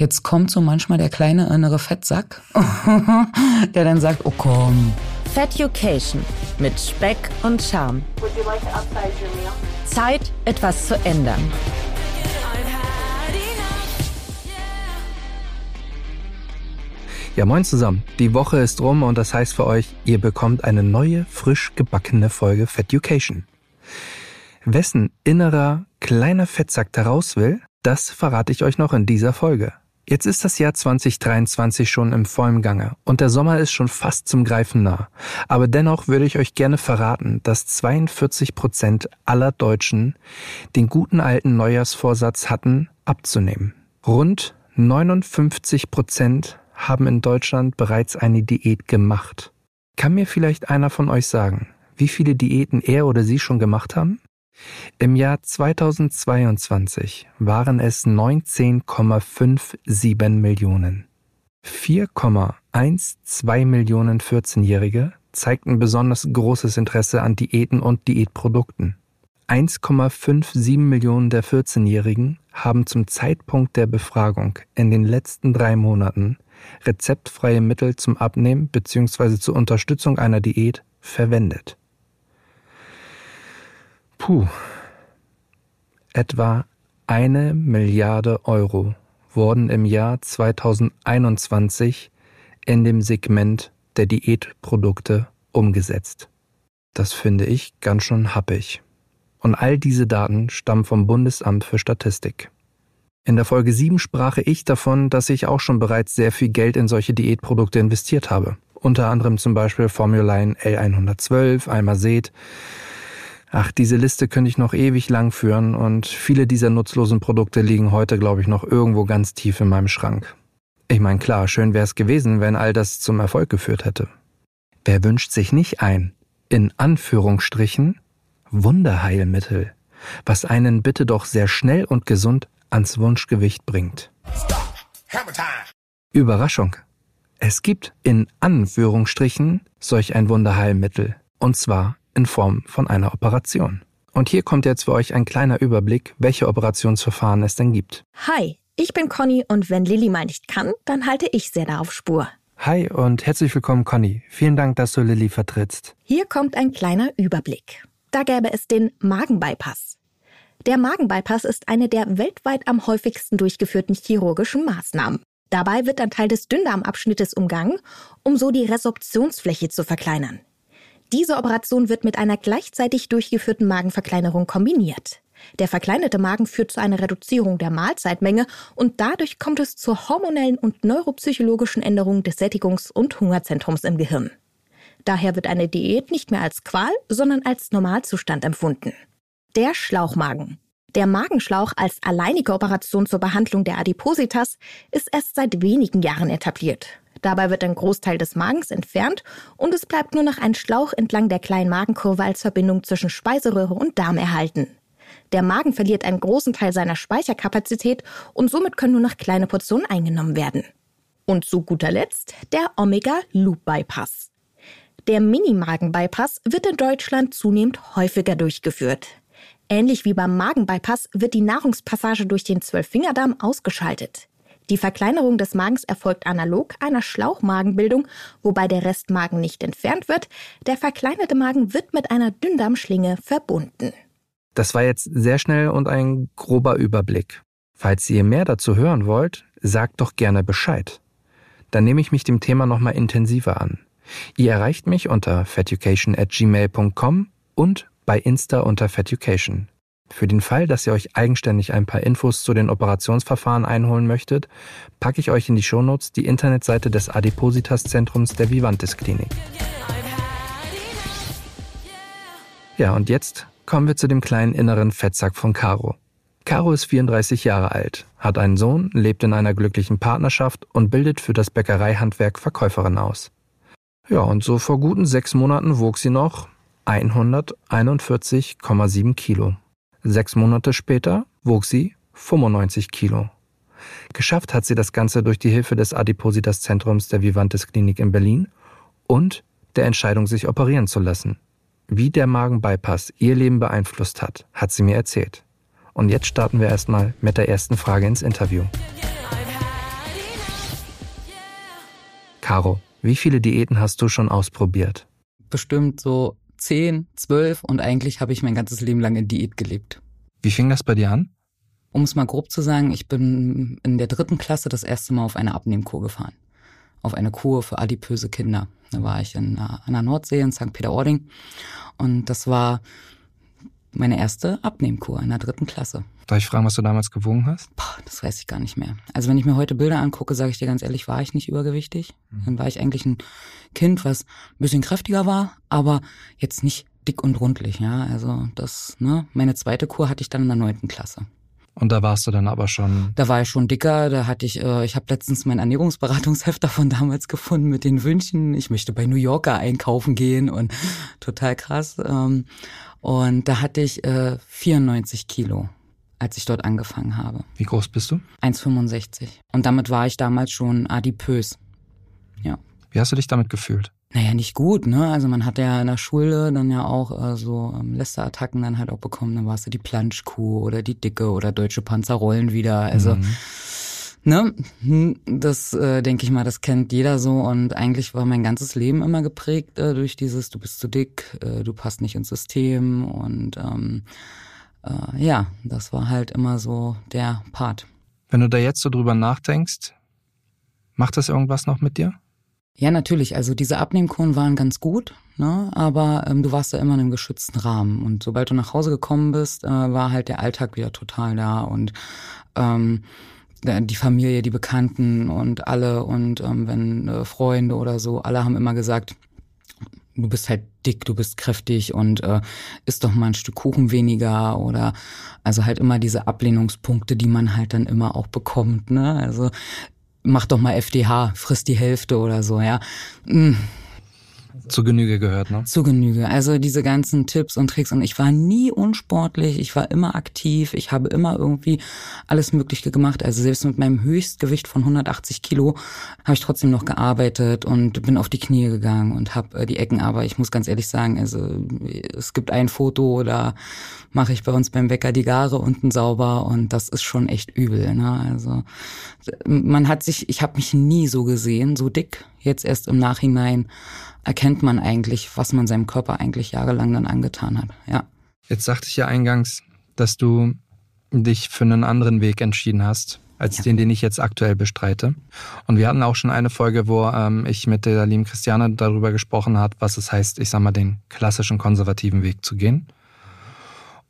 Jetzt kommt so manchmal der kleine innere Fettsack, der dann sagt, oh komm. Feducation mit Speck und Charme. Zeit, etwas zu ändern. Ja, moin zusammen. Die Woche ist rum und das heißt für euch, ihr bekommt eine neue, frisch gebackene Folge Feducation. Wessen innerer kleiner Fettsack da raus will, das verrate ich euch noch in dieser Folge. Jetzt ist das Jahr 2023 schon im vollen Gange und der Sommer ist schon fast zum Greifen nah. Aber dennoch würde ich euch gerne verraten, dass 42 Prozent aller Deutschen den guten alten Neujahrsvorsatz hatten, abzunehmen. Rund 59 Prozent haben in Deutschland bereits eine Diät gemacht. Kann mir vielleicht einer von euch sagen, wie viele Diäten er oder sie schon gemacht haben? Im Jahr 2022 waren es 19,57 Millionen. 4,12 Millionen 14-Jährige zeigten besonders großes Interesse an Diäten und Diätprodukten. 1,57 Millionen der 14-Jährigen haben zum Zeitpunkt der Befragung in den letzten drei Monaten rezeptfreie Mittel zum Abnehmen bzw. zur Unterstützung einer Diät verwendet. Puh. Etwa eine Milliarde Euro wurden im Jahr 2021 in dem Segment der Diätprodukte umgesetzt. Das finde ich ganz schön happig. Und all diese Daten stammen vom Bundesamt für Statistik. In der Folge 7 sprach ich davon, dass ich auch schon bereits sehr viel Geld in solche Diätprodukte investiert habe. Unter anderem zum Beispiel Formuline L112, Almazet, Ach, diese Liste könnte ich noch ewig lang führen und viele dieser nutzlosen Produkte liegen heute, glaube ich, noch irgendwo ganz tief in meinem Schrank. Ich meine, klar, schön wäre es gewesen, wenn all das zum Erfolg geführt hätte. Wer wünscht sich nicht ein, in Anführungsstrichen, Wunderheilmittel, was einen bitte doch sehr schnell und gesund ans Wunschgewicht bringt? Überraschung. Es gibt in Anführungsstrichen solch ein Wunderheilmittel. Und zwar in Form von einer Operation. Und hier kommt jetzt für euch ein kleiner Überblick, welche Operationsverfahren es denn gibt. Hi, ich bin Conny und wenn Lilly mal nicht kann, dann halte ich sehr da auf Spur. Hi und herzlich willkommen, Conny. Vielen Dank, dass du Lilly vertrittst. Hier kommt ein kleiner Überblick. Da gäbe es den Magenbypass. Der Magenbypass ist eine der weltweit am häufigsten durchgeführten chirurgischen Maßnahmen. Dabei wird ein Teil des Dünndarmabschnittes umgangen, um so die Resorptionsfläche zu verkleinern. Diese Operation wird mit einer gleichzeitig durchgeführten Magenverkleinerung kombiniert. Der verkleinerte Magen führt zu einer Reduzierung der Mahlzeitmenge und dadurch kommt es zur hormonellen und neuropsychologischen Änderung des Sättigungs- und Hungerzentrums im Gehirn. Daher wird eine Diät nicht mehr als Qual, sondern als Normalzustand empfunden. Der Schlauchmagen. Der Magenschlauch als alleinige Operation zur Behandlung der Adipositas ist erst seit wenigen Jahren etabliert. Dabei wird ein Großteil des Magens entfernt und es bleibt nur noch ein Schlauch entlang der kleinen Magenkurve als Verbindung zwischen Speiseröhre und Darm erhalten. Der Magen verliert einen großen Teil seiner Speicherkapazität und somit können nur noch kleine Portionen eingenommen werden. Und zu guter Letzt der Omega-Loop-Bypass. Der Mini-Magen-Bypass wird in Deutschland zunehmend häufiger durchgeführt. Ähnlich wie beim Magen-Bypass wird die Nahrungspassage durch den Zwölffingerdarm ausgeschaltet. Die Verkleinerung des Magens erfolgt analog einer Schlauchmagenbildung, wobei der Restmagen nicht entfernt wird. Der verkleinerte Magen wird mit einer Dünndarmschlinge verbunden. Das war jetzt sehr schnell und ein grober Überblick. Falls ihr mehr dazu hören wollt, sagt doch gerne Bescheid. Dann nehme ich mich dem Thema nochmal intensiver an. Ihr erreicht mich unter feducation at gmail.com und bei Insta unter feducation. Für den Fall, dass ihr euch eigenständig ein paar Infos zu den Operationsverfahren einholen möchtet, packe ich euch in die Shownotes die Internetseite des Adipositas-Zentrums der Vivantes Klinik. Ja, und jetzt kommen wir zu dem kleinen inneren Fettsack von Caro. Caro ist 34 Jahre alt, hat einen Sohn, lebt in einer glücklichen Partnerschaft und bildet für das Bäckereihandwerk Verkäuferin aus. Ja, und so vor guten sechs Monaten wog sie noch 141,7 Kilo. Sechs Monate später wog sie 95 Kilo. Geschafft hat sie das Ganze durch die Hilfe des Adipositas-Zentrums der Vivantes Klinik in Berlin und der Entscheidung, sich operieren zu lassen. Wie der Magenbypass ihr Leben beeinflusst hat, hat sie mir erzählt. Und jetzt starten wir erstmal mit der ersten Frage ins Interview. Caro, wie viele Diäten hast du schon ausprobiert? Bestimmt so zehn, zwölf und eigentlich habe ich mein ganzes Leben lang in Diät gelebt. Wie fing das bei dir an? Um es mal grob zu sagen, ich bin in der dritten Klasse das erste Mal auf eine Abnehmkur gefahren. Auf eine Kur für adipöse Kinder. Da war ich in, an der Nordsee in St. Peter-Ording. Und das war meine erste Abnehmkur in der dritten Klasse. Darf ich fragen, was du damals gewogen hast? Boah, das weiß ich gar nicht mehr. Also wenn ich mir heute Bilder angucke, sage ich dir ganz ehrlich, war ich nicht übergewichtig. Mhm. Dann war ich eigentlich ein Kind, was ein bisschen kräftiger war, aber jetzt nicht dick und rundlich. Ja, also das, ne, meine zweite Kur hatte ich dann in der neunten Klasse. Und da warst du dann aber schon. Da war ich schon dicker. Da hatte ich, äh, ich habe letztens mein Ernährungsberatungsheft davon damals gefunden mit den Wünschen. Ich möchte bei New Yorker einkaufen gehen und total krass. Ähm, und da hatte ich äh, 94 Kilo, als ich dort angefangen habe. Wie groß bist du? 1,65. Und damit war ich damals schon adipös. Ja. Wie hast du dich damit gefühlt? Naja, nicht gut, ne? Also man hat ja in der Schule dann ja auch äh, so ähm, Lästerattacken dann halt auch bekommen. Dann warst du die Planschkuh oder die Dicke oder deutsche Panzer rollen wieder. Also mhm. ne, hm, das äh, denke ich mal, das kennt jeder so. Und eigentlich war mein ganzes Leben immer geprägt äh, durch dieses, du bist zu dick, äh, du passt nicht ins System. Und ähm, äh, ja, das war halt immer so der Part. Wenn du da jetzt so drüber nachdenkst, macht das irgendwas noch mit dir? Ja, natürlich. Also diese Abnehmkuren waren ganz gut, ne? aber ähm, du warst da immer in einem geschützten Rahmen. Und sobald du nach Hause gekommen bist, äh, war halt der Alltag wieder total da und ähm, die Familie, die Bekannten und alle und ähm, wenn äh, Freunde oder so, alle haben immer gesagt, du bist halt dick, du bist kräftig und äh, isst doch mal ein Stück Kuchen weniger oder also halt immer diese Ablehnungspunkte, die man halt dann immer auch bekommt. Ne? Also mach doch mal FDH, frisst die Hälfte oder so, ja. Zu Genüge gehört, ne? Zu Genüge. Also diese ganzen Tipps und Tricks. Und ich war nie unsportlich, ich war immer aktiv, ich habe immer irgendwie alles Mögliche gemacht. Also selbst mit meinem Höchstgewicht von 180 Kilo habe ich trotzdem noch gearbeitet und bin auf die Knie gegangen und habe äh, die Ecken. Aber ich muss ganz ehrlich sagen, also es gibt ein Foto, da mache ich bei uns beim Bäcker die Gare unten sauber und das ist schon echt übel. Ne? Also man hat sich, ich habe mich nie so gesehen, so dick. Jetzt erst im Nachhinein erkennt man eigentlich, was man seinem Körper eigentlich jahrelang dann angetan hat. Ja. Jetzt sagte ich ja eingangs, dass du dich für einen anderen Weg entschieden hast, als ja. den, den ich jetzt aktuell bestreite. Und wir hatten auch schon eine Folge, wo ähm, ich mit der lieben Christiane darüber gesprochen hat, was es heißt, ich sag mal, den klassischen konservativen Weg zu gehen.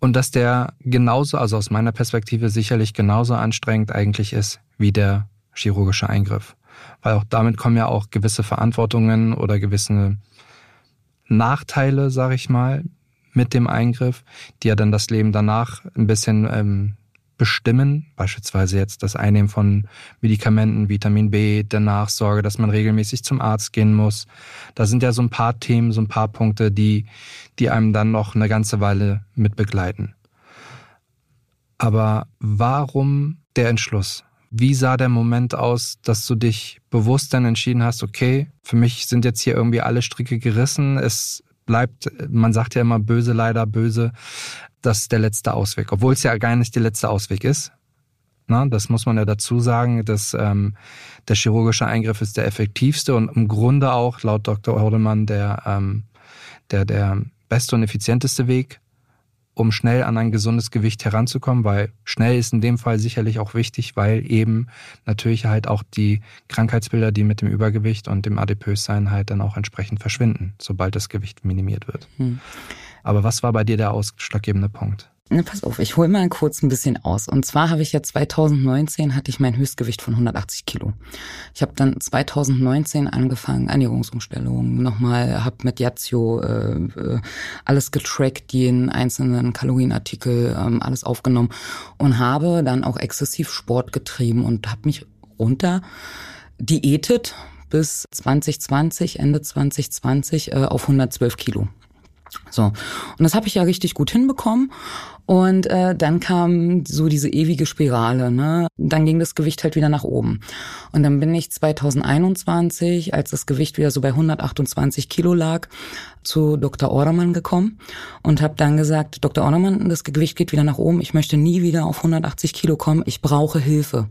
Und dass der genauso, also aus meiner Perspektive sicherlich genauso anstrengend eigentlich ist wie der chirurgische Eingriff weil auch damit kommen ja auch gewisse Verantwortungen oder gewisse Nachteile, sage ich mal, mit dem Eingriff, die ja dann das Leben danach ein bisschen ähm, bestimmen, beispielsweise jetzt das Einnehmen von Medikamenten, Vitamin B, der Nachsorge, dass man regelmäßig zum Arzt gehen muss. Da sind ja so ein paar Themen, so ein paar Punkte, die, die einem dann noch eine ganze Weile mit begleiten. Aber warum der Entschluss? Wie sah der Moment aus, dass du dich bewusst dann entschieden hast, okay, für mich sind jetzt hier irgendwie alle Stricke gerissen, es bleibt, man sagt ja immer böse leider böse, das ist der letzte Ausweg, obwohl es ja gar nicht der letzte Ausweg ist. Na, das muss man ja dazu sagen, dass ähm, der chirurgische Eingriff ist der effektivste und im Grunde auch laut Dr. Hordemann der, ähm, der, der beste und effizienteste Weg um schnell an ein gesundes Gewicht heranzukommen, weil schnell ist in dem Fall sicherlich auch wichtig, weil eben natürlich halt auch die Krankheitsbilder, die mit dem Übergewicht und dem Adipössein halt dann auch entsprechend verschwinden, sobald das Gewicht minimiert wird. Hm. Aber was war bei dir der ausschlaggebende Punkt? Ne, pass auf, ich hole mal kurz ein bisschen aus. Und zwar habe ich ja 2019 hatte ich mein Höchstgewicht von 180 Kilo. Ich habe dann 2019 angefangen, Ernährungsumstellungen, nochmal, habe mit Yazio äh, äh, alles getrackt, jeden einzelnen Kalorienartikel, ähm, alles aufgenommen und habe dann auch exzessiv Sport getrieben und habe mich runter diätet bis 2020, Ende 2020 äh, auf 112 Kilo. So, und das habe ich ja richtig gut hinbekommen Und äh, dann kam so diese ewige Spirale. Ne? Dann ging das Gewicht halt wieder nach oben. Und dann bin ich 2021, als das Gewicht wieder so bei 128 Kilo lag, zu Dr. Ordermann gekommen und habe dann gesagt, Dr. Ordermann, das Gewicht geht wieder nach oben. Ich möchte nie wieder auf 180 Kilo kommen. Ich brauche Hilfe.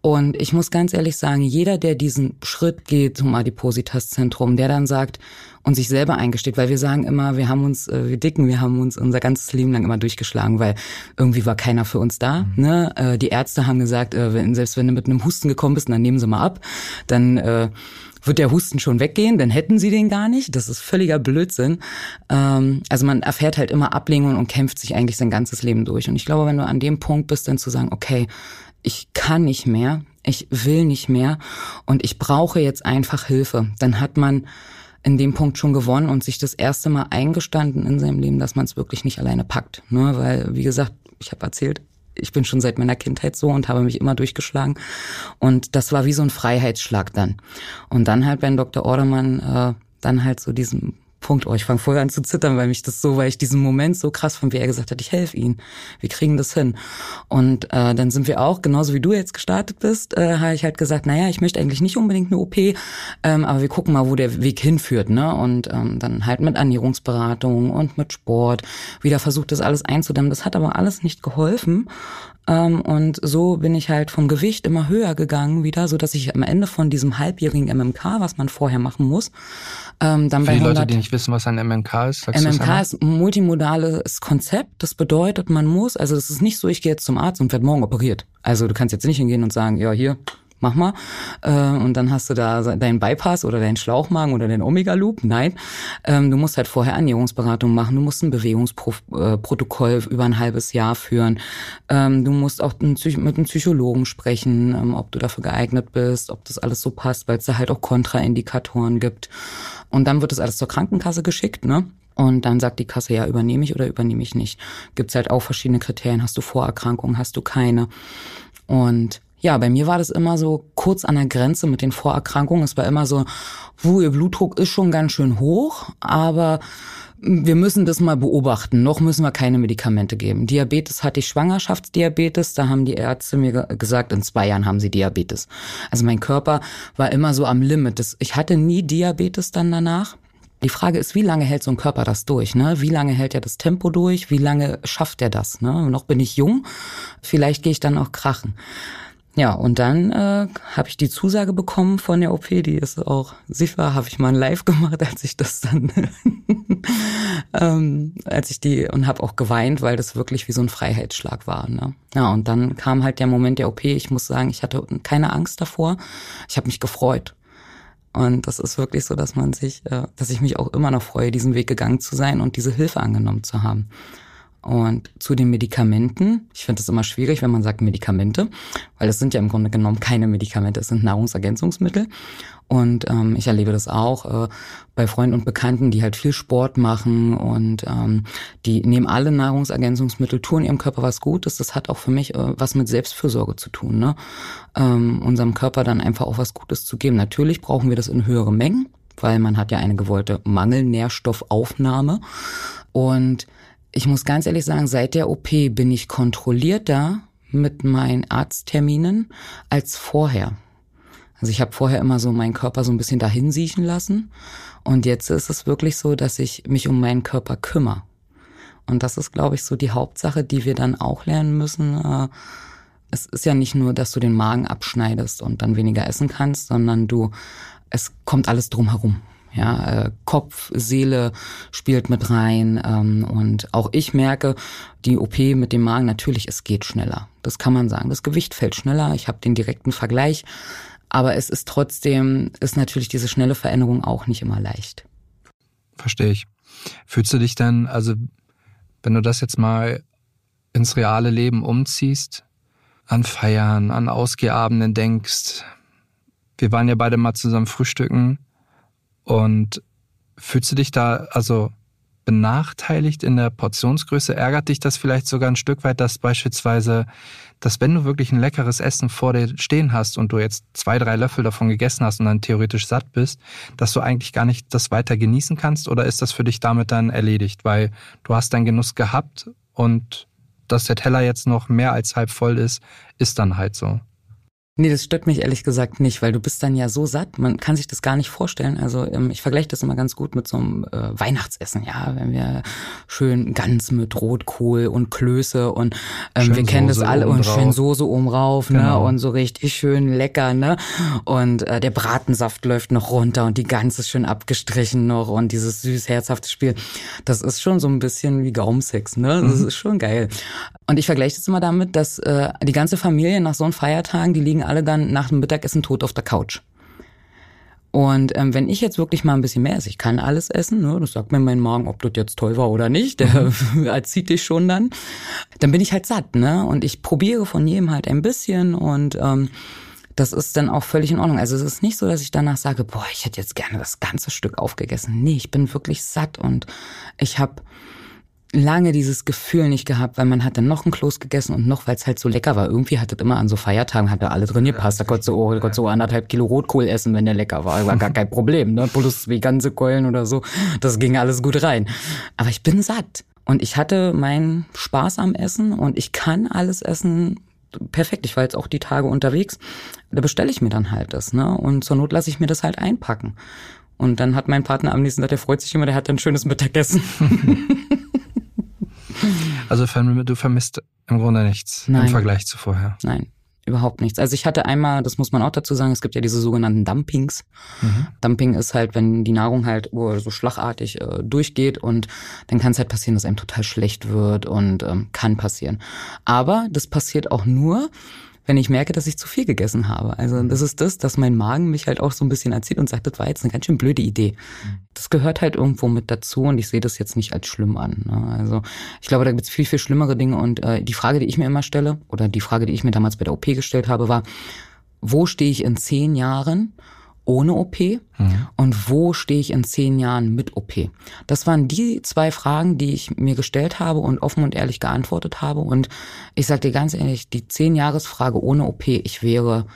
Und ich muss ganz ehrlich sagen, jeder, der diesen Schritt geht zum Adipositas-Zentrum, der dann sagt, und sich selber eingesteht, weil wir sagen immer, wir haben uns, äh, wir dicken, wir haben uns unser ganzes Leben lang immer durchgeschlagen, weil irgendwie war keiner für uns da. Mhm. Ne? Äh, die Ärzte haben gesagt, äh, wenn, selbst wenn du mit einem Husten gekommen bist, dann nehmen sie mal ab, dann äh, wird der Husten schon weggehen, dann hätten sie den gar nicht. Das ist völliger Blödsinn. Ähm, also man erfährt halt immer Ablehnung und kämpft sich eigentlich sein ganzes Leben durch. Und ich glaube, wenn du an dem Punkt bist, dann zu sagen, okay, ich kann nicht mehr, ich will nicht mehr und ich brauche jetzt einfach Hilfe, dann hat man in dem Punkt schon gewonnen und sich das erste Mal eingestanden in seinem Leben, dass man es wirklich nicht alleine packt. Ne? Weil, wie gesagt, ich habe erzählt, ich bin schon seit meiner Kindheit so und habe mich immer durchgeschlagen. Und das war wie so ein Freiheitsschlag dann. Und dann halt, wenn Dr. Ordermann äh, dann halt so diesen Punkt. Oh, ich fange vorher an zu zittern, weil mich das so, weil ich diesen Moment so krass fand, wie er gesagt hat, ich helfe ihnen. Wir kriegen das hin. Und äh, dann sind wir auch, genauso wie du jetzt gestartet bist, äh, habe ich halt gesagt, naja, ich möchte eigentlich nicht unbedingt eine OP, ähm, aber wir gucken mal, wo der Weg hinführt. Ne? Und ähm, dann halt mit Ernährungsberatung und mit Sport wieder versucht, das alles einzudämmen. Das hat aber alles nicht geholfen. Ähm, und so bin ich halt vom Gewicht immer höher gegangen wieder, so dass ich am Ende von diesem halbjährigen MMK, was man vorher machen muss, ähm, dann Für bei die 100, Leute, die nicht wissen, was ein MMK ist, sagst MMK ist ein multimodales Konzept. Das bedeutet, man muss, also das ist nicht so, ich gehe jetzt zum Arzt und werde morgen operiert. Also du kannst jetzt nicht hingehen und sagen, ja hier, mach mal. Äh, und dann hast du da deinen Bypass oder deinen Schlauchmagen oder den Omega-Loop. Nein, ähm, du musst halt vorher Ernährungsberatung machen, du musst ein Bewegungsprotokoll über ein halbes Jahr führen. Ähm, du musst auch mit einem Psychologen sprechen, ähm, ob du dafür geeignet bist, ob das alles so passt, weil es da halt auch Kontraindikatoren gibt. Und dann wird das alles zur Krankenkasse geschickt, ne? Und dann sagt die Kasse, ja, übernehme ich oder übernehme ich nicht. Gibt's halt auch verschiedene Kriterien. Hast du Vorerkrankungen, hast du keine? Und ja, bei mir war das immer so kurz an der Grenze mit den Vorerkrankungen. Es war immer so, wo ihr Blutdruck ist schon ganz schön hoch, aber wir müssen das mal beobachten. Noch müssen wir keine Medikamente geben. Diabetes hatte ich Schwangerschaftsdiabetes. Da haben die Ärzte mir gesagt, in zwei Jahren haben sie Diabetes. Also mein Körper war immer so am Limit. Ich hatte nie Diabetes dann danach. Die Frage ist, wie lange hält so ein Körper das durch? Ne? Wie lange hält er das Tempo durch? Wie lange schafft er das? Ne? Noch bin ich jung. Vielleicht gehe ich dann auch krachen. Ja, und dann äh, habe ich die Zusage bekommen von der OP, die ist auch sicher, habe ich mal Live gemacht, als ich das dann, ähm, als ich die, und habe auch geweint, weil das wirklich wie so ein Freiheitsschlag war. Ne? Ja, und dann kam halt der Moment der OP. Ich muss sagen, ich hatte keine Angst davor. Ich habe mich gefreut. Und das ist wirklich so, dass man sich, äh, dass ich mich auch immer noch freue, diesen Weg gegangen zu sein und diese Hilfe angenommen zu haben. Und zu den Medikamenten, ich finde es immer schwierig, wenn man sagt Medikamente, weil das sind ja im Grunde genommen keine Medikamente, es sind Nahrungsergänzungsmittel. Und ähm, ich erlebe das auch äh, bei Freunden und Bekannten, die halt viel Sport machen und ähm, die nehmen alle Nahrungsergänzungsmittel, tun ihrem Körper was Gutes. Das hat auch für mich äh, was mit Selbstfürsorge zu tun, ne? ähm, unserem Körper dann einfach auch was Gutes zu geben. Natürlich brauchen wir das in höhere Mengen, weil man hat ja eine gewollte Mangelnährstoffaufnahme und ich muss ganz ehrlich sagen, seit der OP bin ich kontrollierter mit meinen Arztterminen als vorher. Also ich habe vorher immer so meinen Körper so ein bisschen dahin siechen lassen und jetzt ist es wirklich so, dass ich mich um meinen Körper kümmere. Und das ist, glaube ich, so die Hauptsache, die wir dann auch lernen müssen. Äh, es ist ja nicht nur, dass du den Magen abschneidest und dann weniger essen kannst, sondern du, es kommt alles drumherum. Ja, äh, Kopf, Seele spielt mit rein. Ähm, und auch ich merke, die OP mit dem Magen, natürlich, es geht schneller. Das kann man sagen. Das Gewicht fällt schneller. Ich habe den direkten Vergleich. Aber es ist trotzdem, ist natürlich diese schnelle Veränderung auch nicht immer leicht. Verstehe ich. Fühlst du dich dann, also wenn du das jetzt mal ins reale Leben umziehst, an Feiern, an Ausgehabenden denkst, wir waren ja beide mal zusammen frühstücken, und fühlst du dich da also benachteiligt in der Portionsgröße? Ärgert dich das vielleicht sogar ein Stück weit, dass beispielsweise, dass wenn du wirklich ein leckeres Essen vor dir stehen hast und du jetzt zwei, drei Löffel davon gegessen hast und dann theoretisch satt bist, dass du eigentlich gar nicht das weiter genießen kannst? Oder ist das für dich damit dann erledigt? Weil du hast deinen Genuss gehabt und dass der Teller jetzt noch mehr als halb voll ist, ist dann halt so. Nee, das stört mich ehrlich gesagt nicht, weil du bist dann ja so satt, man kann sich das gar nicht vorstellen. Also ähm, ich vergleiche das immer ganz gut mit so einem äh, Weihnachtsessen, ja, wenn wir schön ganz mit Rotkohl und Klöße und ähm, wir kennen das alle und schön Soße oben rauf, ne, genau. ne, und so richtig schön lecker, ne, und äh, der Bratensaft läuft noch runter und die Gans ist schön abgestrichen noch und dieses süß herzhafte Spiel, das ist schon so ein bisschen wie Gaumsex, ne, das mhm. ist schon geil. Und ich vergleiche das immer damit, dass äh, die ganze Familie nach so einem Feiertagen, die liegen alle dann nach dem Mittagessen tot auf der Couch. Und ähm, wenn ich jetzt wirklich mal ein bisschen mehr esse, ich kann alles essen, ne, das sagt mir mein Magen, ob das jetzt toll war oder nicht, der mhm. erzieht dich schon dann, dann bin ich halt satt, ne? Und ich probiere von jedem halt ein bisschen und ähm, das ist dann auch völlig in Ordnung. Also es ist nicht so, dass ich danach sage, boah, ich hätte jetzt gerne das ganze Stück aufgegessen. Nee, ich bin wirklich satt und ich habe lange dieses Gefühl nicht gehabt, weil man hat dann noch ein Kloß gegessen und noch, weil es halt so lecker war. Irgendwie hat es immer an so Feiertagen, hat er alle drin gepasst. Da konntest du, oh, konntest du anderthalb Kilo Rotkohl essen, wenn der lecker war. War gar kein Problem, ne? Plus wie ganze Keulen oder so. Das ging alles gut rein. Aber ich bin satt. Und ich hatte meinen Spaß am Essen und ich kann alles essen, perfekt. Ich war jetzt auch die Tage unterwegs. Da bestelle ich mir dann halt das, ne? Und zur Not lasse ich mir das halt einpacken. Und dann hat mein Partner am nächsten Tag, der freut sich immer, der hat ein schönes Mittagessen. Also du vermisst im Grunde nichts Nein. im Vergleich zu vorher. Nein, überhaupt nichts. Also ich hatte einmal, das muss man auch dazu sagen, es gibt ja diese sogenannten Dumpings. Mhm. Dumping ist halt, wenn die Nahrung halt so schlagartig äh, durchgeht und dann kann es halt passieren, dass einem total schlecht wird und ähm, kann passieren. Aber das passiert auch nur, wenn ich merke, dass ich zu viel gegessen habe. Also das ist das, dass mein Magen mich halt auch so ein bisschen erzieht und sagt, das war jetzt eine ganz schön blöde Idee. Das gehört halt irgendwo mit dazu und ich sehe das jetzt nicht als schlimm an. Ne? Also ich glaube, da gibt es viel, viel schlimmere Dinge und äh, die Frage, die ich mir immer stelle oder die Frage, die ich mir damals bei der OP gestellt habe, war, wo stehe ich in zehn Jahren ohne OP mhm. und wo stehe ich in zehn Jahren mit OP? Das waren die zwei Fragen, die ich mir gestellt habe und offen und ehrlich geantwortet habe. Und ich sage dir ganz ehrlich, die zehn Jahresfrage ohne OP, ich wäre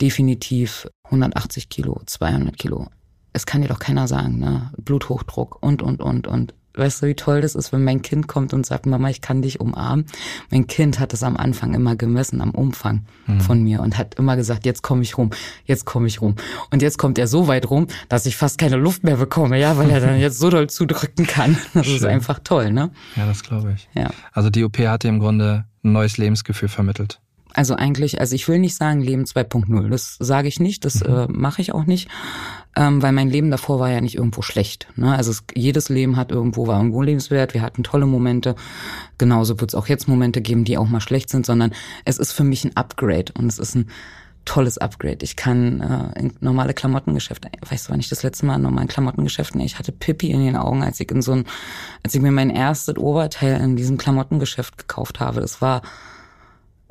definitiv 180 Kilo, 200 Kilo. Es kann dir doch keiner sagen, ne? Bluthochdruck und, und, und, und weißt du, wie toll das ist, wenn mein Kind kommt und sagt, Mama, ich kann dich umarmen. Mein Kind hat es am Anfang immer gemessen, am Umfang mhm. von mir und hat immer gesagt, jetzt komme ich rum, jetzt komme ich rum. Und jetzt kommt er so weit rum, dass ich fast keine Luft mehr bekomme, ja, weil er dann jetzt so doll zudrücken kann. Das Schön. ist einfach toll, ne? Ja, das glaube ich. Ja. Also die OP hat dir im Grunde ein neues Lebensgefühl vermittelt. Also eigentlich, also ich will nicht sagen Leben 2.0, das sage ich nicht, das mhm. äh, mache ich auch nicht, ähm, weil mein Leben davor war ja nicht irgendwo schlecht. Ne? Also es, jedes Leben hat irgendwo, war irgendwo lebenswert, wir hatten tolle Momente, genauso wird es auch jetzt Momente geben, die auch mal schlecht sind, sondern es ist für mich ein Upgrade und es ist ein tolles Upgrade. Ich kann äh, in normale Klamottengeschäfte, weißt du, wann ich das letzte Mal in normalen Klamottengeschäften, ich hatte Pippi in den Augen, als ich in so ein, als ich mir mein erstes Oberteil in diesem Klamottengeschäft gekauft habe. Das war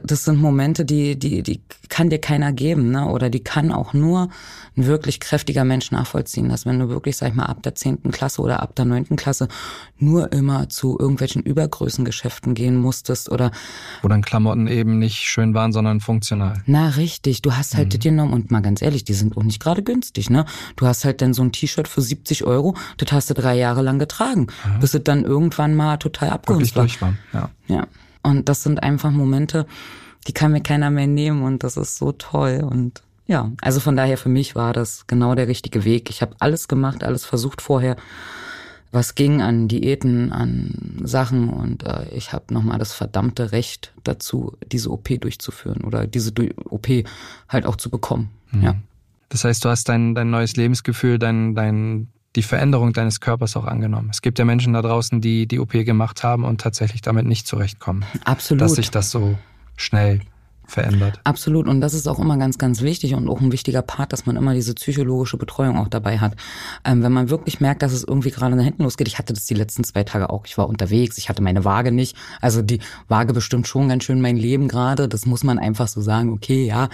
das sind Momente, die, die, die kann dir keiner geben, ne? Oder die kann auch nur ein wirklich kräftiger Mensch nachvollziehen. Dass wenn du wirklich, sag ich mal, ab der zehnten Klasse oder ab der neunten Klasse nur immer zu irgendwelchen Übergrößengeschäften gehen musstest oder. Wo dann Klamotten eben nicht schön waren, sondern funktional. Na, richtig. Du hast halt mhm. die genommen und mal ganz ehrlich, die sind auch nicht gerade günstig, ne? Du hast halt dann so ein T-Shirt für 70 Euro, das hast du drei Jahre lang getragen, ja. bis es dann irgendwann mal total abgenutzt war. war. Ja. ja. Und das sind einfach Momente, die kann mir keiner mehr nehmen und das ist so toll und ja, also von daher für mich war das genau der richtige Weg. Ich habe alles gemacht, alles versucht vorher, was ging an Diäten, an Sachen und äh, ich habe nochmal das verdammte Recht dazu, diese OP durchzuführen oder diese OP halt auch zu bekommen. Mhm. Ja. Das heißt, du hast dein, dein neues Lebensgefühl, dein, dein die Veränderung deines Körpers auch angenommen. Es gibt ja Menschen da draußen, die die OP gemacht haben und tatsächlich damit nicht zurechtkommen. Absolut. Dass sich das so schnell verändert. Absolut. Und das ist auch immer ganz, ganz wichtig und auch ein wichtiger Part, dass man immer diese psychologische Betreuung auch dabei hat. Ähm, wenn man wirklich merkt, dass es irgendwie gerade nach hinten losgeht. Ich hatte das die letzten zwei Tage auch. Ich war unterwegs. Ich hatte meine Waage nicht. Also die Waage bestimmt schon ganz schön mein Leben gerade. Das muss man einfach so sagen. Okay, ja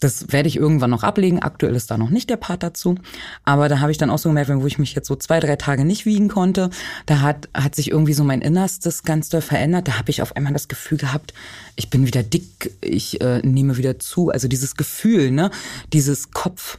das werde ich irgendwann noch ablegen. Aktuell ist da noch nicht der Part dazu. Aber da habe ich dann auch so gemerkt, wo ich mich jetzt so zwei, drei Tage nicht wiegen konnte, da hat, hat sich irgendwie so mein Innerstes ganz doll verändert. Da habe ich auf einmal das Gefühl gehabt, ich bin wieder dick, ich äh, nehme wieder zu. Also dieses Gefühl, ne, dieses Kopf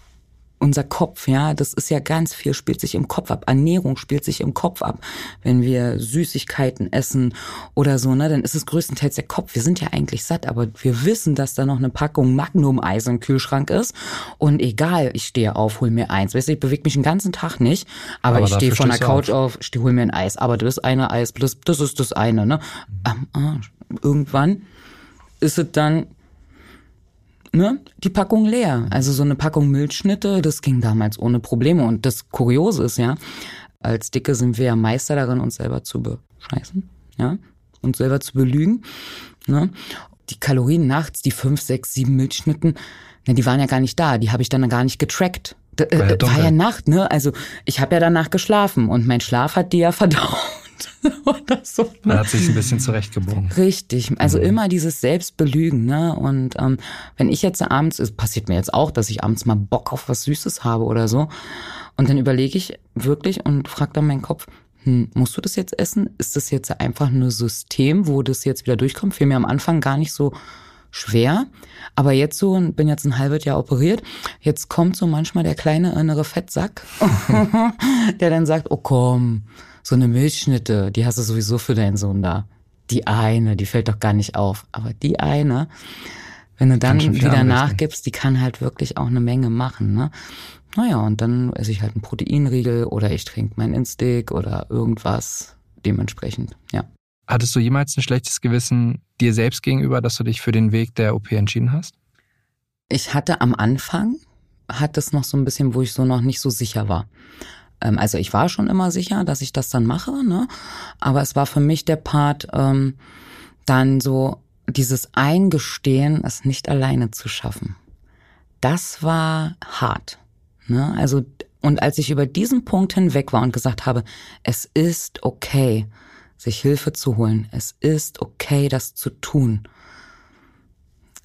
unser Kopf, ja, das ist ja ganz viel, spielt sich im Kopf ab. Ernährung spielt sich im Kopf ab. Wenn wir Süßigkeiten essen oder so, ne, dann ist es größtenteils der Kopf. Wir sind ja eigentlich satt, aber wir wissen, dass da noch eine Packung Magnum-Eis im Kühlschrank ist. Und egal, ich stehe auf, hol mir eins. Weißt du, ich bewege mich den ganzen Tag nicht, aber, aber ich stehe von der Couch auf, auf stehe, hol mir ein Eis. Aber das eine Eis, das, das ist das eine, ne? Am Arsch. Irgendwann ist es dann ne, die Packung leer. Also so eine Packung Milchschnitte, das ging damals ohne Probleme. Und das Kuriose ist ja, als Dicke sind wir ja Meister darin, uns selber zu bescheißen, ja, uns selber zu belügen. Ne? Die Kalorien nachts, die fünf, sechs, sieben Milchschnitten, ne, die waren ja gar nicht da. Die habe ich dann gar nicht getrackt. D war ja, war ja Nacht, ne? Also ich habe ja danach geschlafen und mein Schlaf hat die ja verdaut. oder so. Ne? Er hat sich ein bisschen zurechtgebogen. Richtig, also mhm. immer dieses Selbstbelügen. Ne? Und ähm, wenn ich jetzt abends, es passiert mir jetzt auch, dass ich abends mal Bock auf was Süßes habe oder so. Und dann überlege ich wirklich und frage dann meinen Kopf, hm, musst du das jetzt essen? Ist das jetzt einfach nur System, wo das jetzt wieder durchkommt? Fiel mir am Anfang gar nicht so schwer. Aber jetzt so, bin jetzt ein halbes Jahr operiert, jetzt kommt so manchmal der kleine innere Fettsack, der dann sagt, oh komm, so eine Milchschnitte, die hast du sowieso für deinen Sohn da. Die eine, die fällt doch gar nicht auf. Aber die eine, wenn du dann wieder nachgibst, die kann halt wirklich auch eine Menge machen. Ne? Naja, und dann esse ich halt einen Proteinriegel oder ich trinke mein Instick oder irgendwas dementsprechend, ja. Hattest du jemals ein schlechtes Gewissen dir selbst gegenüber, dass du dich für den Weg der OP entschieden hast? Ich hatte am Anfang, hat es noch so ein bisschen, wo ich so noch nicht so sicher war. Ähm, also ich war schon immer sicher, dass ich das dann mache, ne? Aber es war für mich der Part, ähm, dann so dieses Eingestehen, es nicht alleine zu schaffen. Das war hart. Ne? Also, und als ich über diesen Punkt hinweg war und gesagt habe, es ist okay, sich Hilfe zu holen, es ist okay, das zu tun.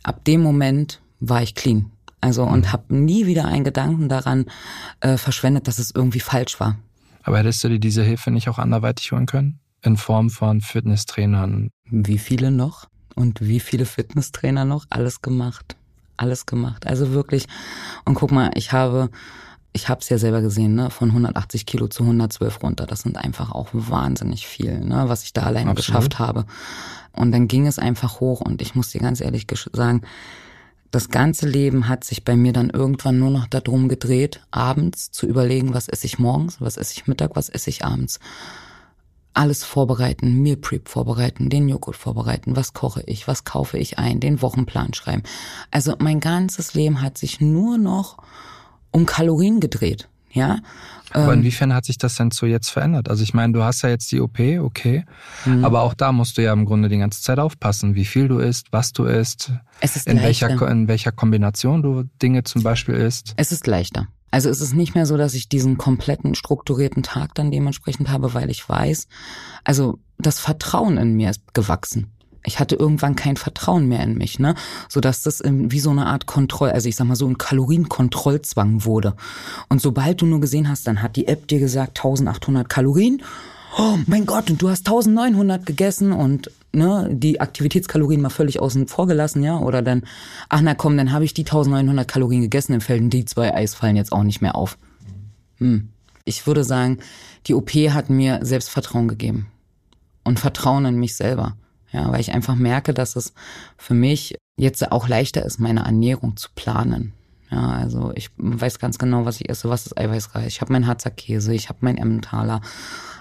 Ab dem Moment war ich clean. Also und mhm. habe nie wieder einen Gedanken daran äh, verschwendet, dass es irgendwie falsch war. Aber hättest du dir diese Hilfe nicht auch anderweitig holen können? In Form von Fitnesstrainern? Wie viele noch? Und wie viele Fitnesstrainer noch? Alles gemacht. Alles gemacht. Also wirklich. Und guck mal, ich habe, ich habe es ja selber gesehen, ne, von 180 Kilo zu 112 runter. Das sind einfach auch wahnsinnig viel, ne, was ich da alleine Absolut. geschafft habe. Und dann ging es einfach hoch. Und ich muss dir ganz ehrlich sagen, das ganze Leben hat sich bei mir dann irgendwann nur noch darum gedreht, abends zu überlegen, was esse ich morgens, was esse ich Mittag, was esse ich abends. Alles vorbereiten, Meal Prep vorbereiten, den Joghurt vorbereiten, was koche ich, was kaufe ich ein, den Wochenplan schreiben. Also mein ganzes Leben hat sich nur noch um Kalorien gedreht. Ja, aber ähm, inwiefern hat sich das denn zu jetzt verändert? Also ich meine, du hast ja jetzt die OP, okay, mhm. aber auch da musst du ja im Grunde die ganze Zeit aufpassen, wie viel du isst, was du isst, es ist in welcher in welcher Kombination du Dinge zum Beispiel isst. Es ist leichter. Also es ist nicht mehr so, dass ich diesen kompletten strukturierten Tag dann dementsprechend habe, weil ich weiß, also das Vertrauen in mir ist gewachsen ich hatte irgendwann kein Vertrauen mehr in mich, ne, so dass das wie so eine Art Kontroll, also ich sag mal so ein Kalorienkontrollzwang wurde. Und sobald du nur gesehen hast, dann hat die App dir gesagt 1800 Kalorien. Oh mein Gott, und du hast 1900 gegessen und ne, die Aktivitätskalorien mal völlig außen vor gelassen, ja, oder dann, ach na komm, dann habe ich die 1900 Kalorien gegessen, dann fällen die zwei Eisfallen jetzt auch nicht mehr auf. Hm. Ich würde sagen, die OP hat mir Selbstvertrauen gegeben und Vertrauen in mich selber. Ja, weil ich einfach merke, dass es für mich jetzt auch leichter ist, meine Ernährung zu planen. Ja, also ich weiß ganz genau, was ich esse, was ist eiweißreich. Ich habe meinen Harzer Käse, ich habe meinen Emmentaler.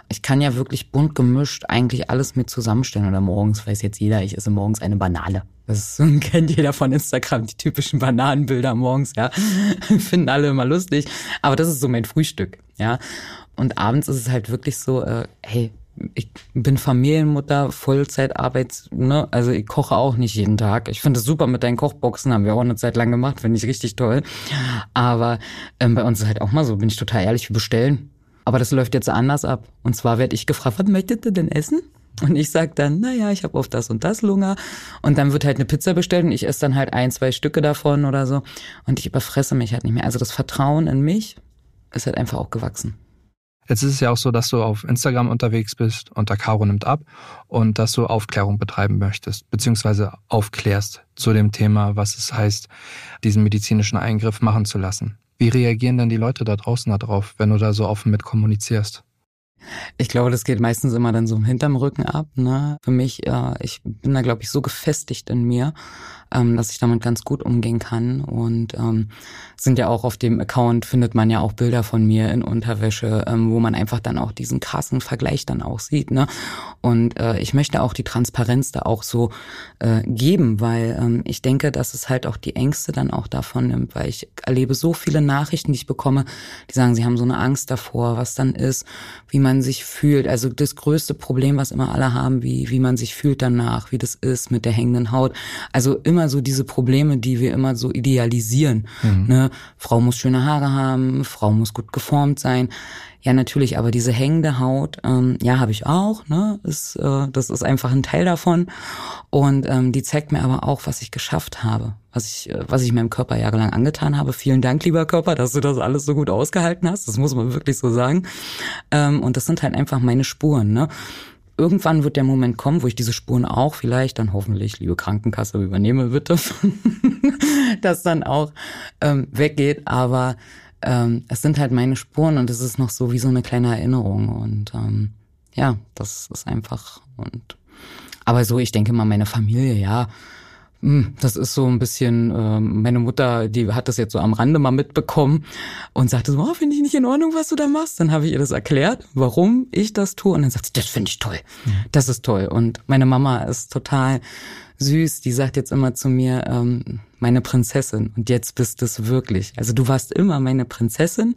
Ich kann ja wirklich bunt gemischt eigentlich alles mit zusammenstellen. Oder morgens weiß jetzt jeder, ich esse morgens eine Banane. Das kennt jeder von Instagram, die typischen Bananenbilder morgens, ja. Finden alle immer lustig. Aber das ist so mein Frühstück, ja. Und abends ist es halt wirklich so, äh, hey, ich bin Familienmutter, Vollzeitarbeit, ne? Also ich koche auch nicht jeden Tag. Ich finde es super mit deinen Kochboxen, haben wir auch eine Zeit lang gemacht, finde ich richtig toll. Aber ähm, bei uns ist halt auch mal so, bin ich total ehrlich, wir bestellen. Aber das läuft jetzt anders ab. Und zwar werde ich gefragt, was möchtet ihr denn essen? Und ich sag dann, naja, ich habe auf das und das Lunger. Und dann wird halt eine Pizza bestellt und ich esse dann halt ein, zwei Stücke davon oder so. Und ich überfresse mich halt nicht mehr. Also das Vertrauen in mich ist halt einfach auch gewachsen. Jetzt ist es ja auch so, dass du auf Instagram unterwegs bist unter Caro nimmt ab und dass du Aufklärung betreiben möchtest, beziehungsweise aufklärst zu dem Thema, was es heißt, diesen medizinischen Eingriff machen zu lassen. Wie reagieren dann die Leute da draußen darauf, wenn du da so offen mit kommunizierst? Ich glaube, das geht meistens immer dann so hinterm Rücken ab. Ne? Für mich, äh, ich bin da, glaube ich, so gefestigt in mir, ähm, dass ich damit ganz gut umgehen kann. Und ähm, sind ja auch auf dem Account findet man ja auch Bilder von mir in Unterwäsche, ähm, wo man einfach dann auch diesen krassen Vergleich dann auch sieht. Ne? Und äh, ich möchte auch die Transparenz da auch so äh, geben, weil ähm, ich denke, dass es halt auch die Ängste dann auch davon nimmt, weil ich erlebe so viele Nachrichten, die ich bekomme, die sagen, sie haben so eine Angst davor, was dann ist, wie man sich fühlt. Also das größte Problem, was immer alle haben, wie, wie man sich fühlt danach, wie das ist mit der hängenden Haut. Also immer immer so diese Probleme, die wir immer so idealisieren. Mhm. Ne? Frau muss schöne Haare haben, Frau muss gut geformt sein. Ja, natürlich, aber diese hängende Haut, ähm, ja, habe ich auch. Ne? Ist, äh, das ist einfach ein Teil davon. Und ähm, die zeigt mir aber auch, was ich geschafft habe, was ich, äh, was ich meinem Körper jahrelang angetan habe. Vielen Dank, lieber Körper, dass du das alles so gut ausgehalten hast. Das muss man wirklich so sagen. Ähm, und das sind halt einfach meine Spuren. Ne? Irgendwann wird der Moment kommen, wo ich diese Spuren auch vielleicht dann hoffentlich, liebe Krankenkasse, übernehme bitte, das dann auch ähm, weggeht. Aber ähm, es sind halt meine Spuren und es ist noch so wie so eine kleine Erinnerung. Und ähm, ja, das ist einfach und aber so, ich denke mal, meine Familie, ja, das ist so ein bisschen, äh, meine Mutter, die hat das jetzt so am Rande mal mitbekommen und sagte so, oh, finde ich nicht in Ordnung, was du da machst. Dann habe ich ihr das erklärt, warum ich das tue. Und dann sagt sie, das finde ich toll. Das ist toll. Und meine Mama ist total süß. Die sagt jetzt immer zu mir, ähm, meine Prinzessin. Und jetzt bist es wirklich. Also du warst immer meine Prinzessin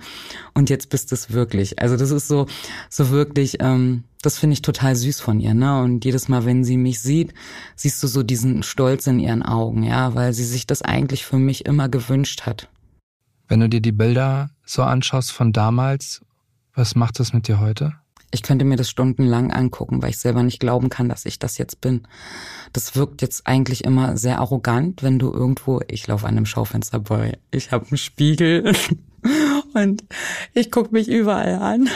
und jetzt bist es wirklich. Also das ist so, so wirklich, ähm, das finde ich total süß von ihr, ne? Und jedes Mal, wenn sie mich sieht, siehst du so diesen Stolz in ihren Augen, ja, weil sie sich das eigentlich für mich immer gewünscht hat. Wenn du dir die Bilder so anschaust von damals, was macht das mit dir heute? Ich könnte mir das stundenlang angucken, weil ich selber nicht glauben kann, dass ich das jetzt bin. Das wirkt jetzt eigentlich immer sehr arrogant, wenn du irgendwo, ich laufe an einem Schaufenster bei, ich habe einen Spiegel und ich gucke mich überall an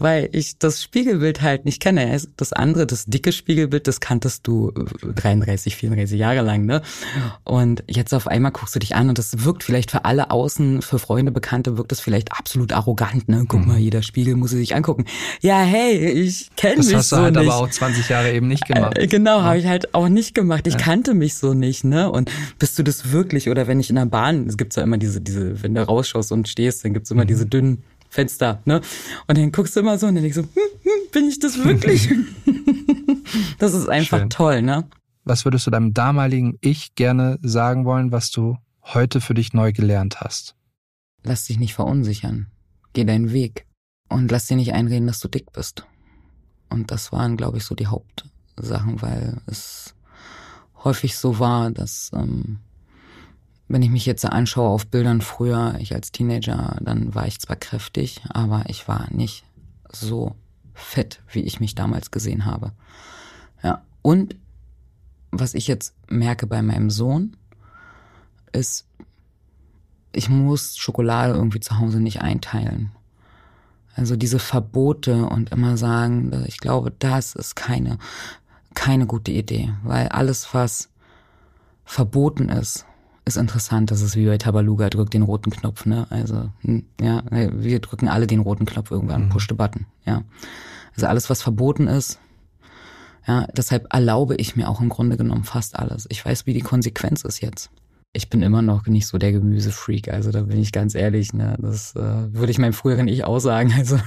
weil ich das Spiegelbild halt nicht kenne. Das andere, das dicke Spiegelbild, das kanntest du 33, äh, 34 Jahre lang, ne? Und jetzt auf einmal guckst du dich an und das wirkt vielleicht für alle außen, für Freunde, Bekannte, wirkt das vielleicht absolut arrogant, ne? Guck mhm. mal, jeder Spiegel muss sich angucken. Ja, hey, ich kenne mich so nicht. Das hast du halt nicht. aber auch 20 Jahre eben nicht gemacht. Äh, genau, ja. habe ich halt auch nicht gemacht. Ich ja. kannte mich so nicht, ne? Und bist du das wirklich, oder wenn ich in der Bahn, es gibt ja immer diese, diese, wenn du rausschaust und stehst, dann gibt's immer mhm. diese dünnen Fenster, ne? Und dann guckst du immer so und dann denkst du, hm, hm, bin ich das wirklich? das ist einfach Schön. toll, ne? Was würdest du deinem damaligen Ich gerne sagen wollen, was du heute für dich neu gelernt hast? Lass dich nicht verunsichern. Geh deinen Weg. Und lass dir nicht einreden, dass du dick bist. Und das waren, glaube ich, so die Hauptsachen, weil es häufig so war, dass ähm, wenn ich mich jetzt anschaue auf Bildern früher, ich als Teenager, dann war ich zwar kräftig, aber ich war nicht so fett, wie ich mich damals gesehen habe. Ja. Und was ich jetzt merke bei meinem Sohn, ist, ich muss Schokolade irgendwie zu Hause nicht einteilen. Also diese Verbote und immer sagen, ich glaube, das ist keine, keine gute Idee, weil alles, was verboten ist, ist interessant. Das ist wie bei Tabaluga, drückt den roten Knopf, ne? Also, hm, ja, wir drücken alle den roten Knopf irgendwann, mhm. push the button, ja. Also alles, was verboten ist, ja, deshalb erlaube ich mir auch im Grunde genommen fast alles. Ich weiß, wie die Konsequenz ist jetzt. Ich bin immer noch nicht so der Gemüsefreak, also da bin ich ganz ehrlich, ne, das äh, würde ich meinem früheren Ich auch sagen. Also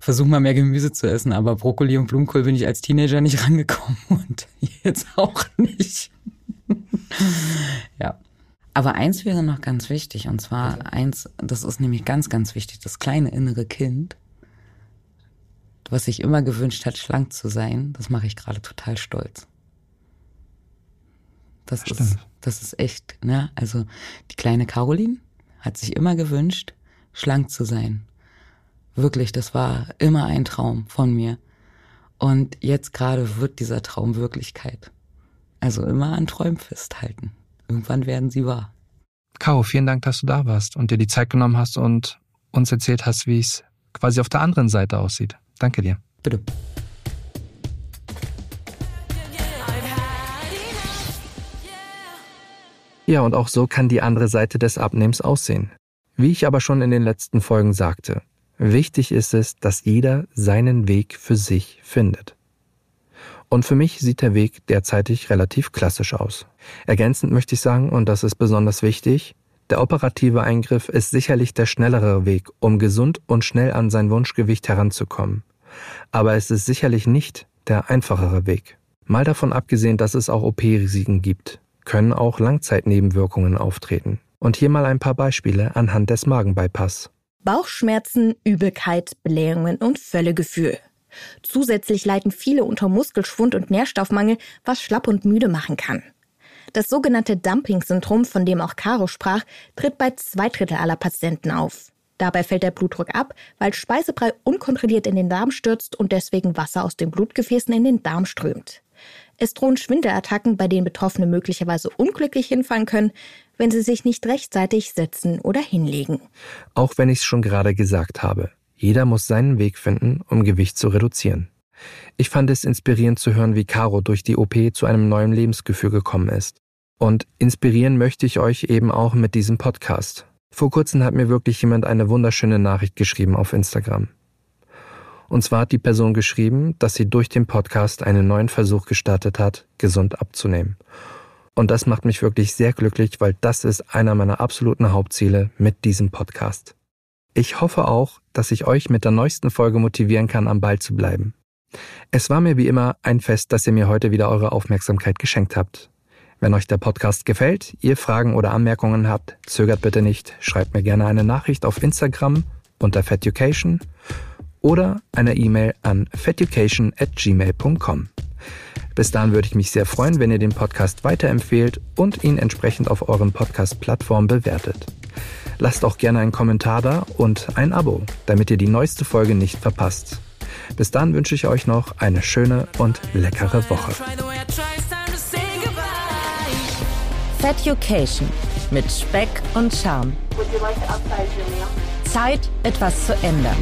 versuch mal mehr Gemüse zu essen, aber Brokkoli und Blumenkohl bin ich als Teenager nicht rangekommen und jetzt auch nicht. ja. Aber eins wäre noch ganz wichtig, und zwar okay. eins, das ist nämlich ganz, ganz wichtig, das kleine innere Kind, was sich immer gewünscht hat, schlank zu sein, das mache ich gerade total stolz. Das Stimmt. ist, das ist echt, ne? Also die kleine Caroline hat sich immer gewünscht, schlank zu sein. Wirklich, das war immer ein Traum von mir. Und jetzt gerade wird dieser Traum Wirklichkeit. Also immer an Träumen festhalten. Irgendwann werden sie wahr. Caro, vielen Dank, dass du da warst und dir die Zeit genommen hast und uns erzählt hast, wie es quasi auf der anderen Seite aussieht. Danke dir. Bitte. Ja, und auch so kann die andere Seite des Abnehmens aussehen. Wie ich aber schon in den letzten Folgen sagte, wichtig ist es, dass jeder seinen Weg für sich findet. Und für mich sieht der Weg derzeitig relativ klassisch aus. Ergänzend möchte ich sagen, und das ist besonders wichtig, der operative Eingriff ist sicherlich der schnellere Weg, um gesund und schnell an sein Wunschgewicht heranzukommen. Aber es ist sicherlich nicht der einfachere Weg. Mal davon abgesehen, dass es auch OP-Risiken gibt, können auch Langzeitnebenwirkungen auftreten. Und hier mal ein paar Beispiele anhand des Magenbypass. Bauchschmerzen, Übelkeit, Blähungen und Völlegefühl. Zusätzlich leiden viele unter Muskelschwund und Nährstoffmangel, was schlapp und müde machen kann. Das sogenannte Dumping-Syndrom, von dem auch Caro sprach, tritt bei zwei Drittel aller Patienten auf. Dabei fällt der Blutdruck ab, weil Speisebrei unkontrolliert in den Darm stürzt und deswegen Wasser aus den Blutgefäßen in den Darm strömt. Es drohen Schwindelattacken, bei denen Betroffene möglicherweise unglücklich hinfallen können, wenn sie sich nicht rechtzeitig setzen oder hinlegen. Auch wenn ich es schon gerade gesagt habe, jeder muss seinen Weg finden, um Gewicht zu reduzieren. Ich fand es inspirierend zu hören, wie Caro durch die OP zu einem neuen Lebensgefühl gekommen ist. Und inspirieren möchte ich euch eben auch mit diesem Podcast. Vor kurzem hat mir wirklich jemand eine wunderschöne Nachricht geschrieben auf Instagram. Und zwar hat die Person geschrieben, dass sie durch den Podcast einen neuen Versuch gestartet hat, gesund abzunehmen. Und das macht mich wirklich sehr glücklich, weil das ist einer meiner absoluten Hauptziele mit diesem Podcast. Ich hoffe auch, dass ich euch mit der neuesten Folge motivieren kann, am Ball zu bleiben. Es war mir wie immer ein Fest, dass ihr mir heute wieder eure Aufmerksamkeit geschenkt habt. Wenn euch der Podcast gefällt, ihr Fragen oder Anmerkungen habt, zögert bitte nicht, schreibt mir gerne eine Nachricht auf Instagram unter feducation oder eine E-Mail an feducation at gmail.com. Bis dahin würde ich mich sehr freuen, wenn ihr den Podcast weiterempfehlt und ihn entsprechend auf euren Podcast-Plattformen bewertet. Lasst auch gerne einen Kommentar da und ein Abo, damit ihr die neueste Folge nicht verpasst. Bis dann wünsche ich euch noch eine schöne und leckere Woche. Feducation mit Speck und Charme. Zeit, etwas zu ändern.